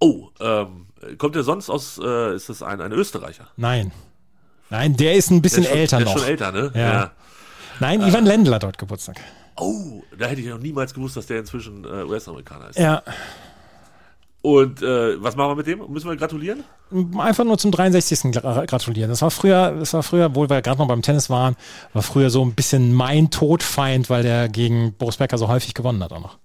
Oh, ähm, kommt er sonst aus, äh, ist das ein, ein Österreicher? Nein. Nein, der ist ein Der bisschen ist schon, älter der noch. ist schon älter, ne? Ja. Nein, Ivan Lendl hat heute Geburtstag. Oh, da hätte ich noch niemals gewusst, dass der inzwischen äh, US-Amerikaner ist. Ja, Und äh, was machen wir mit dem? Müssen wir gratulieren? einfach nur zum 63. gra- gratulieren. Das war früher, das war früher, wo wir gerade noch beim Tennis waren, war früher so ein bisschen mein Todfeind, weil der gegen Boris Becker so häufig gewonnen hat auch noch.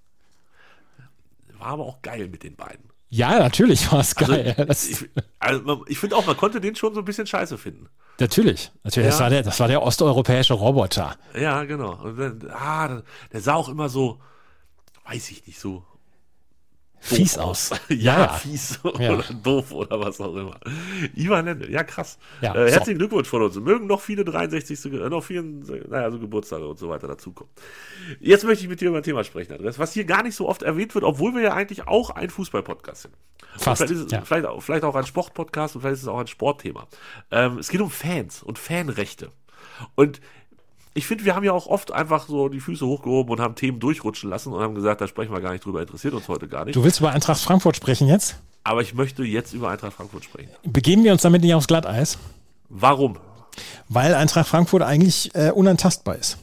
War aber auch geil mit den beiden. Ja, natürlich war es geil. das, Ich, also, ich finde auch, man konnte den schon so ein bisschen scheiße finden. natürlich, natürlich. Das, Ja. war der, das war der osteuropäische Roboter. Ja, genau. Und dann, ah, der- sah auch immer so, weiß ich nicht, so Fies aus. [LAUGHS] ja, Ja, [LAUGHS] ja. fies Ja. oder doof oder was auch immer. Ivan Lendl, ja krass. Ja, äh, so. herzlichen Glückwunsch von uns. Mögen noch viele 63. Ge- äh, noch vielen, naja, so Geburtstage und so weiter dazukommen. Jetzt möchte ich mit dir über ein Thema sprechen, Andreas, was hier gar nicht so oft erwähnt wird, obwohl wir ja eigentlich auch ein Fußball-Podcast sind. Und Fast, Vielleicht, ist ja. vielleicht, auch, vielleicht auch ein Sportpodcast und vielleicht ist es auch ein Sportthema. Ähm, es geht um Fans und Fanrechte. Und ich finde, wir haben ja auch oft einfach so die Füße hochgehoben und haben Themen durchrutschen lassen und haben gesagt, da sprechen wir gar nicht drüber, interessiert uns heute gar nicht. Du willst über Eintracht Frankfurt sprechen jetzt? Aber ich möchte jetzt über Eintracht Frankfurt sprechen. Begeben wir uns damit nicht aufs Glatteis? Warum? Weil Eintracht Frankfurt eigentlich äh, unantastbar ist.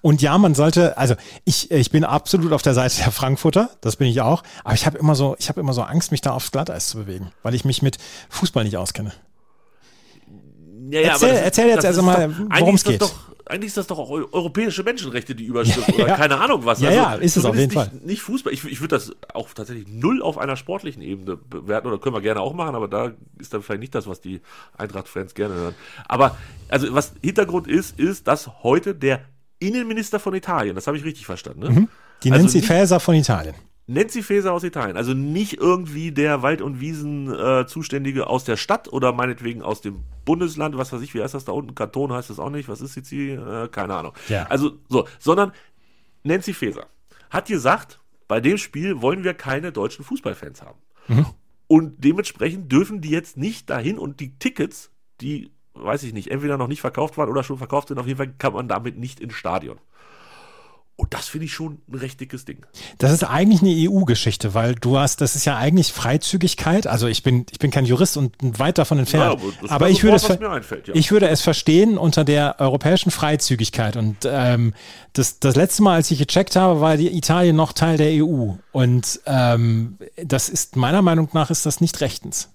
Und ja, man sollte, also ich, ich bin absolut auf der Seite der Frankfurter, das bin ich auch, aber ich habe immer so, ich habe immer so Angst, mich da aufs Glatteis zu bewegen, weil ich mich mit Fußball nicht auskenne. Ja, ja, Erzähl- erzähl jetzt das also mal, worum es geht. das Doch, eigentlich ist das doch auch eu- europäische Menschenrechte, die überstimmen [LAUGHS] oder Ja. keine Ahnung was. Also Ja, ja, ist es auf jeden zumindest Fall. nicht, Nicht Fußball. Ich, ich würde das auch tatsächlich null auf einer sportlichen Ebene bewerten oder können wir gerne auch machen, aber da ist dann vielleicht nicht das, was die Eintracht-Fans gerne hören. Aber also was Hintergrund ist, ist, dass heute der Innenminister von Italien, das habe ich richtig verstanden, ne? Die Also Nancy nicht- Faeser von Italien. Nancy Faeser aus Italien, also nicht irgendwie der Wald- und Wiesen-Zuständige aus der Stadt oder meinetwegen aus dem Bundesland, was weiß ich, wie heißt das da unten? Kanton heißt das auch nicht, was ist Sizilien? Äh, keine Ahnung. Ja. Also so, sondern Nancy Faeser hat gesagt, bei dem Spiel wollen wir keine deutschen Fußballfans haben. Und dementsprechend dürfen die jetzt nicht dahin und die Tickets, die, weiß ich nicht, entweder noch nicht verkauft waren oder schon verkauft sind, auf jeden Fall kann man damit nicht ins Stadion. Und das finde ich schon ein recht dickes Ding. Das ist eigentlich eine EU-Geschichte, weil du hast, das ist ja eigentlich Freizügigkeit. Also ich bin, ich bin kein Jurist und weit davon entfernt. Ja, aber aber ich würde, Wort, es, einfällt, ja. ich würde es verstehen unter der europäischen Freizügigkeit. Und ähm, das, das letzte Mal, als ich gecheckt habe, war die Italien noch Teil der EU. Und ähm, das ist meiner Meinung nach ist das nicht rechtens.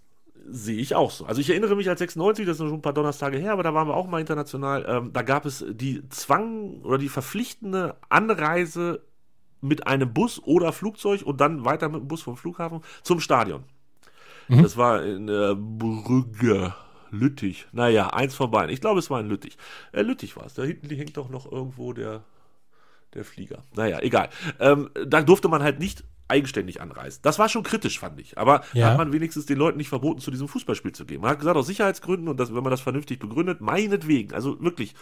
Sehe ich auch so. Also ich erinnere mich als 96, das ist schon ein paar Donnerstage her, aber da waren wir auch mal international. Ähm, da gab es die Zwang oder die verpflichtende Anreise mit einem Bus oder Flugzeug und dann weiter mit dem Bus vom Flughafen zum Stadion. Das war in äh, Brügge, Lüttich. Naja, eins von beiden. Ich glaube, es war in Lüttich. Äh, Lüttich war es. Da hinten hängt doch noch irgendwo der Der Flieger. Naja, egal. Ähm, da durfte man halt nicht eigenständig anreisen. Das war schon kritisch, fand ich. Aber Ja. hat man wenigstens den Leuten nicht verboten, zu diesem Fußballspiel zu gehen. Man hat gesagt, aus Sicherheitsgründen und das, wenn man das vernünftig begründet, meinetwegen. Also wirklich,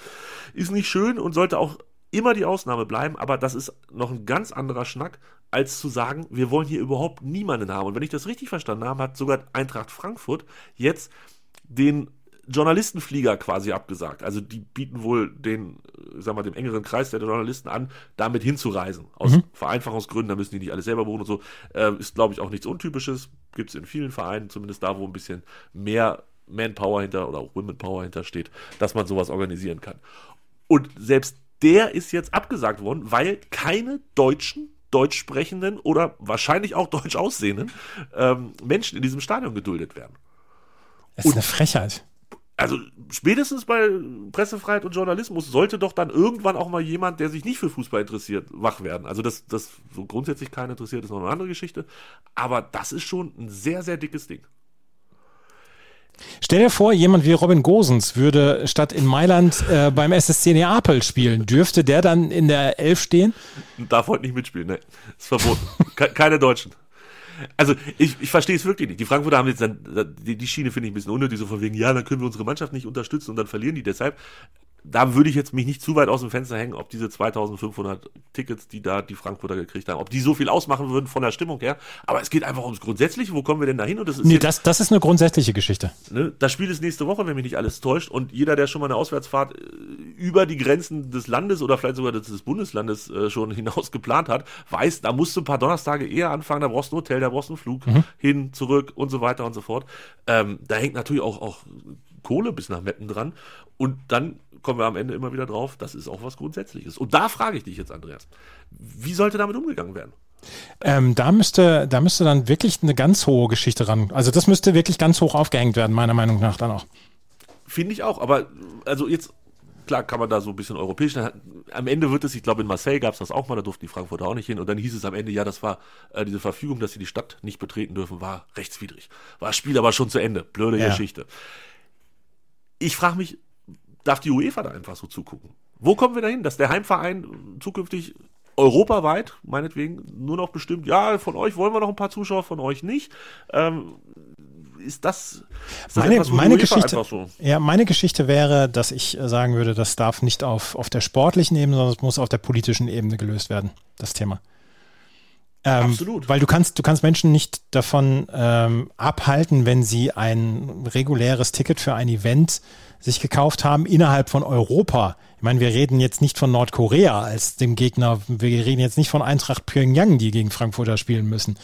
ist nicht schön und sollte auch immer die Ausnahme bleiben, aber das ist noch ein ganz anderer Schnack, als zu sagen, wir wollen hier überhaupt niemanden haben. Und wenn ich das richtig verstanden habe, hat sogar Eintracht Frankfurt jetzt den Journalistenflieger quasi abgesagt. Also die bieten wohl den, sag mal, dem engeren Kreis der Journalisten an, damit hinzureisen. Aus Vereinfachungsgründen, da müssen die nicht alle selber wohnen und so. Äh, ist, glaube ich, auch nichts Untypisches. Gibt es in vielen Vereinen, zumindest da, wo ein bisschen mehr Manpower hinter oder auch Womenpower hinter steht, dass man sowas organisieren kann. Und selbst der ist jetzt abgesagt worden, weil keine deutschen, deutsch sprechenden oder wahrscheinlich auch deutsch aussehenden ähm, Menschen in diesem Stadion geduldet werden. Das ist eine Frechheit. Also spätestens bei Pressefreiheit und Journalismus sollte doch dann irgendwann auch mal jemand, der sich nicht für Fußball interessiert, wach werden. Also dass das so grundsätzlich keiner interessiert, ist noch eine andere Geschichte. Aber das ist schon ein sehr, sehr dickes Ding. Stell dir vor, jemand wie Robin Gosens würde statt in Mailand äh, beim SSC Neapel spielen. Dürfte der dann in der Elf stehen? Darf heute nicht mitspielen, ne? Ist verboten. Ke- Keine Deutschen. Also ich, ich verstehe es wirklich nicht. Die Frankfurter haben jetzt dann, die, die Schiene finde ich ein bisschen unnötig, so von wegen, ja, dann können wir unsere Mannschaft nicht unterstützen und dann verlieren die deshalb. Da würde ich jetzt mich nicht zu weit aus dem Fenster hängen, ob diese 2500 Tickets, die da die Frankfurter gekriegt haben, ob die so viel ausmachen würden von der Stimmung her. Aber es geht einfach ums Grundsätzliche. Wo kommen wir denn da hin? Und das ist Nee, jetzt- das, das ist eine grundsätzliche Geschichte. Ne? Das Spiel ist nächste Woche, wenn mich nicht alles täuscht. Und jeder, der schon mal eine Auswärtsfahrt äh, über die Grenzen des Landes oder vielleicht sogar des, des Bundeslandes äh, schon [LAUGHS] hinaus geplant hat, weiß, da musst du ein paar Donnerstage eher anfangen. Da brauchst du ein Hotel, da brauchst du einen Flug hin, zurück und so weiter und so fort. Ähm, da hängt natürlich auch, auch Kohle bis nach Metten dran. Und dann kommen wir am Ende immer wieder drauf, das ist auch was Grundsätzliches. Und da frage ich dich jetzt, Andreas, wie sollte damit umgegangen werden? Ähm, da müsste, da müsste dann wirklich eine ganz hohe Geschichte ran. Also das müsste wirklich ganz hoch aufgehängt werden, meiner Meinung nach dann auch. Finde ich auch, aber also jetzt, klar kann man da so ein bisschen europäisch, am Ende wird es, ich glaube in Marseille gab es das auch mal, da durften die Frankfurter auch nicht hin und dann hieß es am Ende, ja, das war äh, diese Verfügung, dass sie die Stadt nicht betreten dürfen, war rechtswidrig. War das Spiel aber schon zu Ende, blöde Ja. Geschichte. Ich frage mich, darf die UEFA da einfach so zugucken? Wo kommen wir dahin, dass der Heimverein zukünftig europaweit, meinetwegen, nur noch bestimmt, ja, von euch wollen wir noch ein paar Zuschauer, von euch nicht. Ähm, ist das, ist das Meine, etwas, meine, Geschichte, so ja, meine Geschichte wäre, dass ich äh, sagen würde, das darf nicht auf, auf der sportlichen Ebene, sondern es muss auf der politischen Ebene gelöst werden, das Thema. Ähm, Absolut. Weil du kannst, du kannst Menschen nicht davon ähm, abhalten, wenn sie ein reguläres Ticket für ein Event sich gekauft haben innerhalb von Europa. Ich meine, wir reden jetzt nicht von Nordkorea als dem Gegner. Wir reden jetzt nicht von Eintracht Pyongyang, die gegen Frankfurter spielen müssen.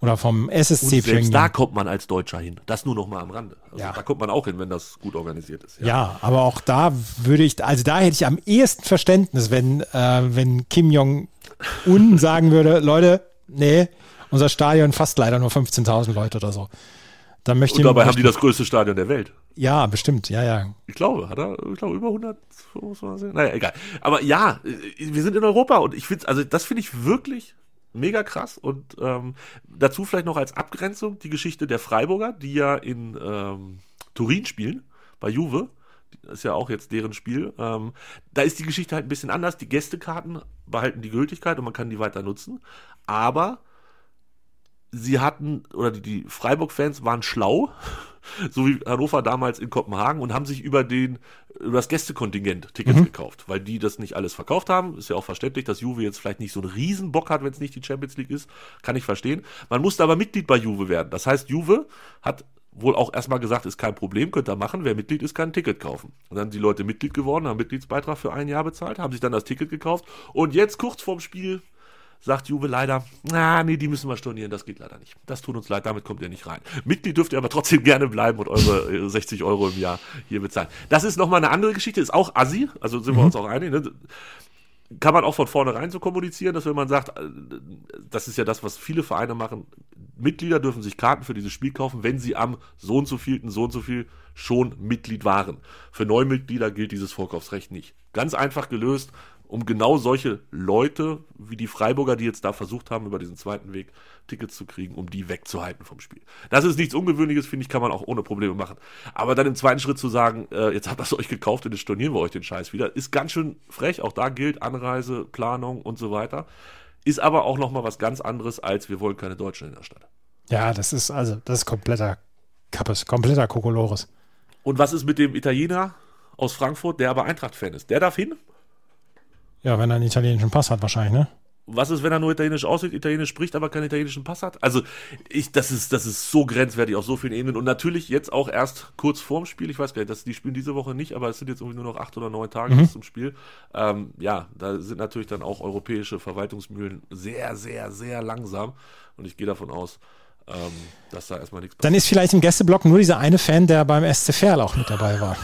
Oder vom SSC Und Pyongyang. da kommt man als Deutscher hin. Das nur noch mal am Rande. Also Ja. Da kommt man auch hin, wenn das gut organisiert ist. Ja, aber auch da würde ich, also da hätte ich am ehesten Verständnis, wenn, äh, wenn Kim Jong-un [LAUGHS] sagen würde, Leute, nee, unser Stadion fasst leider nur 15.000 Leute oder so. Dann möchte Und dabei haben die das größte Stadion der Welt. ja, bestimmt, ja, ja. Ich glaube, hat er, ich glaube, über 100, muss man sehen. Naja, egal. Aber ja, wir sind in Europa und ich finde, also das finde ich wirklich mega krass und ähm, dazu vielleicht noch als Abgrenzung die Geschichte der Freiburger, die ja in ähm, Turin spielen, bei Juve. Das ist ja auch jetzt deren Spiel. Ähm, da ist die Geschichte halt ein bisschen anders. Die Gästekarten behalten die Gültigkeit und man kann die weiter nutzen. Aber sie hatten, oder die, die Freiburg-Fans waren schlau, [LAUGHS] so wie Hannover damals in Kopenhagen und haben sich über den über das Gästekontingent Tickets gekauft, weil die das nicht alles verkauft haben. Ist ja auch verständlich, dass Juve jetzt vielleicht nicht so einen riesen Bock hat, wenn es nicht die Champions League ist. Kann ich verstehen. Man musste aber Mitglied bei Juve werden. Das heißt, Juve hat wohl auch erstmal gesagt, ist kein Problem, könnt ihr machen. Wer Mitglied ist, kann ein Ticket kaufen. Und dann sind die Leute Mitglied geworden, haben Mitgliedsbeitrag für ein Jahr bezahlt, haben sich dann das Ticket gekauft und jetzt kurz vorm Spiel sagt Juve leider, na, nee, die müssen wir stornieren, das geht leider nicht. Das tut uns leid, damit kommt ihr nicht rein. Mitglied dürft ihr aber trotzdem [LAUGHS] gerne bleiben und eure äh, 60 Euro im Jahr hier bezahlen. Das ist nochmal eine andere Geschichte, ist auch assi, also sind wir uns auch einig, ne? kann man auch von vornherein so kommunizieren, dass wenn man sagt, äh, das ist ja das, was viele Vereine machen, Mitglieder dürfen sich Karten für dieses Spiel kaufen, wenn sie am so und so vielten, so und so viel schon Mitglied waren. Für Neumitglieder gilt dieses Vorkaufsrecht nicht. Ganz einfach gelöst um genau solche Leute wie die Freiburger, die jetzt da versucht haben, über diesen zweiten Weg Tickets zu kriegen, um die wegzuhalten vom Spiel. Das ist nichts Ungewöhnliches, finde ich, kann man auch ohne Probleme machen. Aber dann im zweiten Schritt zu sagen, äh, jetzt habt ihr es euch gekauft und jetzt stornieren wir euch den Scheiß wieder, ist ganz schön frech. Auch da gilt Anreise, Planung und so weiter. Ist aber auch nochmal was ganz anderes, als wir wollen keine Deutschen in der Stadt. Ja, das ist also, das ist kompletter Kappes, kompletter Kokolores. Und was ist mit dem Italiener aus Frankfurt, der aber Eintracht-Fan ist? Der darf hin? Ja, wenn er einen italienischen Pass hat, wahrscheinlich, ne? Was ist, wenn er nur Italienisch aussieht, Italienisch spricht, aber keinen italienischen Pass hat? Also, ich, das ist, das ist so grenzwertig auf so vielen Ebenen. Und natürlich jetzt auch erst kurz vorm Spiel. Ich weiß gar nicht, das, die spielen diese Woche nicht, aber es sind jetzt irgendwie nur noch acht oder neun Tage bis zum Spiel. Ähm, ja, da sind natürlich dann auch europäische Verwaltungsmühlen sehr, sehr, sehr langsam. Und ich gehe davon aus, ähm, dass da erstmal nichts Dann ist vielleicht im Gästeblock nur dieser eine Fan, der beim SC Verl auch mit dabei war.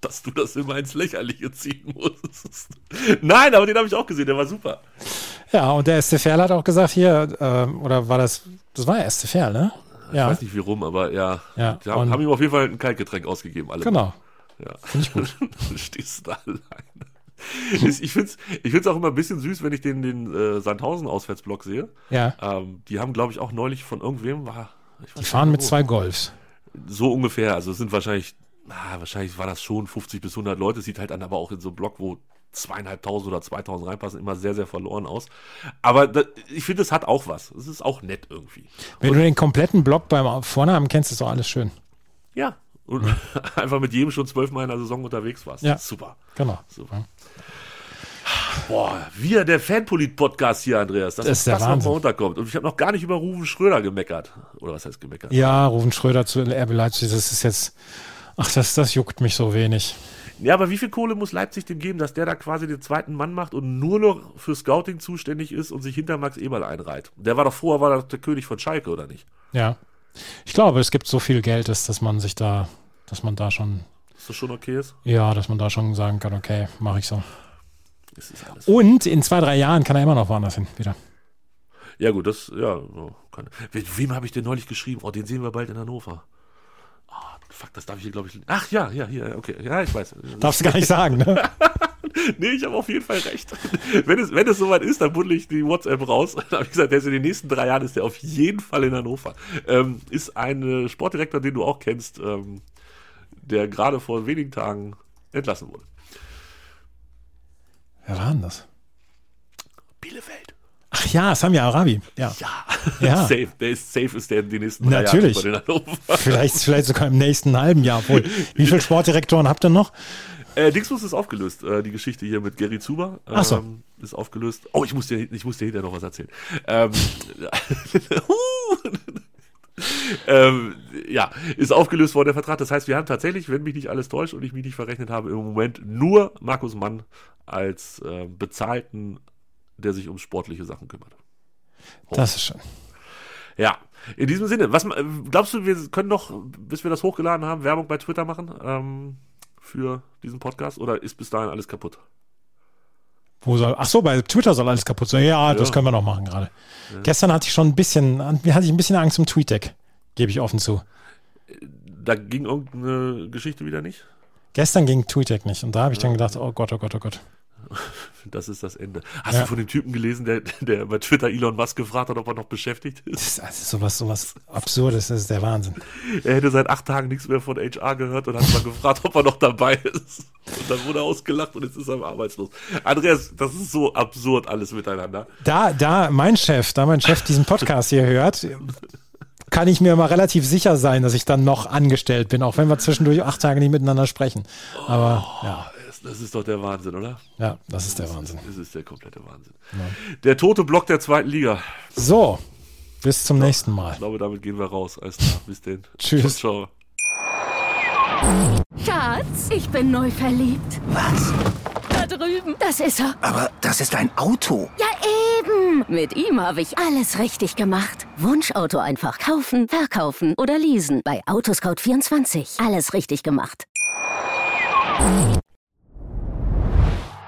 Dass du das immer ins Lächerliche ziehen musst. [LAUGHS] Nein, aber den habe ich auch gesehen, der war super. Ja, und der SC Verl hat auch gesagt, hier, ähm, oder war das, das war ja SC Verl, ne? Ich Ja, weiß nicht wie rum, aber ja. Ja, Die haben, haben ihm auf jeden Fall ein Kaltgetränk ausgegeben, alle. genau. Ja. Finde ich gut. [LAUGHS] Dann stehst du da alleine. Ich finde es ich find's auch immer ein bisschen süß, wenn ich den, den äh, Sandhausen-Auswärtsblock sehe. Ja, Ähm, die haben, glaube ich, auch neulich von irgendwem, war, ich weiß die fahren mit zwei Golfs. So ungefähr, also es sind wahrscheinlich, na, wahrscheinlich war das schon 50 bis 100 Leute, sieht halt dann aber auch in so einem Block, wo zweieinhalbtausend oder 2000 reinpassen, immer sehr, sehr verloren aus. Aber da, ich finde, es hat auch was. Es ist auch nett irgendwie. Wenn du den kompletten Block beim Vornamen kennst, ist doch alles schön. Ja. Und [LAUGHS] einfach mit jedem schon zwölfmal in der Saison unterwegs warst. Ja. Super. Genau. Super. Boah, wir, der Fanpolit-Podcast hier, Andreas, dass Das ist der das Wahnsinn. runterkommt. Und ich habe noch gar nicht über Ruven Schröder gemeckert. Oder was heißt gemeckert? Ja, Rufen Schröder zu RB Leipzig, das ist jetzt, ach, das, das juckt mich so wenig. Ja, aber wie viel Kohle muss Leipzig dem geben, dass der da quasi den zweiten Mann macht und nur noch für Scouting zuständig ist und sich hinter Max Eberl einreiht? Der war doch vorher war doch der König von Schalke, oder nicht? Ja. Ich glaube, es gibt so viel Geld, dass, dass man sich da, dass man da schon, Ist das schon okay ist? ja, dass man da schon sagen kann, okay, mache ich so. Und in zwei, drei Jahren kann er immer noch woanders hin, wieder. Ja, gut, das, ja, kann. Wem habe ich denn neulich geschrieben? Oh, den sehen wir bald in Hannover. Ah, fuck, das darf ich hier, glaube ich. Ach ja, ja, hier, okay. Ja, ich weiß. Darfst du gar nicht sagen, ne? [LAUGHS] Nee, ich habe auf jeden Fall recht. Wenn es, wenn es soweit ist, dann buddel ich die WhatsApp raus. [LAUGHS] Dann habe ich gesagt, der ist in den nächsten drei Jahren ist der auf jeden Fall in Hannover. Ähm, ist ein äh, Sportdirektor, den du auch kennst, ähm, der gerade vor wenigen Tagen entlassen wurde. Wer war denn das? Bielefeld. Ach ja, Samia Arabi. Ja. Ja. Ja. [LAUGHS] safe. Der ist safe, ist der in den nächsten drei Natürlich. Jahren bei den. Vielleicht, vielleicht sogar im nächsten halben Jahr. Obwohl, wie viele Sportdirektoren habt ihr noch? Äh, Dingsbus ist aufgelöst. Äh, die Geschichte hier mit Gary Zuber ähm, Ach so. ist aufgelöst. Oh, ich muss dir, ich muss dir hinterher noch was erzählen. Ähm, [LAUGHS] ähm, ja, ist aufgelöst worden der Vertrag. Das heißt, wir haben tatsächlich, wenn mich nicht alles täuscht und ich mich nicht verrechnet habe, im Moment nur Markus Mann als äh, bezahlten, der sich um sportliche Sachen kümmert. Das ist schön. Ja, in diesem Sinne, was glaubst du, wir können noch, bis wir das hochgeladen haben, Werbung bei Twitter machen ähm, für diesen Podcast oder ist bis dahin alles kaputt? Wo soll, ach so, bei Twitter soll alles kaputt sein. Ja, das Ja. können wir noch machen gerade. Gestern hatte ich schon ein bisschen, hatte ich ein bisschen Angst um TweetDeck. Gebe ich offen zu. Da ging irgendeine Geschichte wieder nicht. Gestern ging TweetDeck nicht und da habe ich dann gedacht, oh Gott, oh Gott, oh Gott. [LAUGHS] Das ist das Ende. Hast Ja. du von dem Typen gelesen, der, der bei Twitter Elon Musk gefragt hat, ob er noch beschäftigt ist? Das ist also sowas, sowas Absurdes, das ist der Wahnsinn. Er hätte seit acht Tagen nichts mehr von HR gehört und hat mal gefragt, ob er noch dabei ist. Und dann wurde er ausgelacht und jetzt ist er arbeitslos. Andreas, das ist so absurd alles miteinander. Da, da mein Chef, da mein Chef diesen Podcast hier hört, kann ich mir mal relativ sicher sein, dass ich dann noch angestellt bin, auch wenn wir zwischendurch acht Tage nicht miteinander sprechen. Aber ja, Das, das ist doch der Wahnsinn, oder? ja, das ist der Wahnsinn. Das ist der komplette Wahnsinn. Der tote Block der zweiten Liga. So, bis zum nächsten Mal. Ich glaube, damit gehen wir raus. Alles klar, [LAUGHS] bis denn. Tschüss. Ciao. Schatz, ich bin neu verliebt. Was? Da drüben. Das ist er. Aber das ist ein Auto. Ja, eben. Mit ihm habe ich alles richtig gemacht. Wunschauto einfach kaufen, verkaufen oder leasen. Bei Autoscout24. Alles richtig gemacht.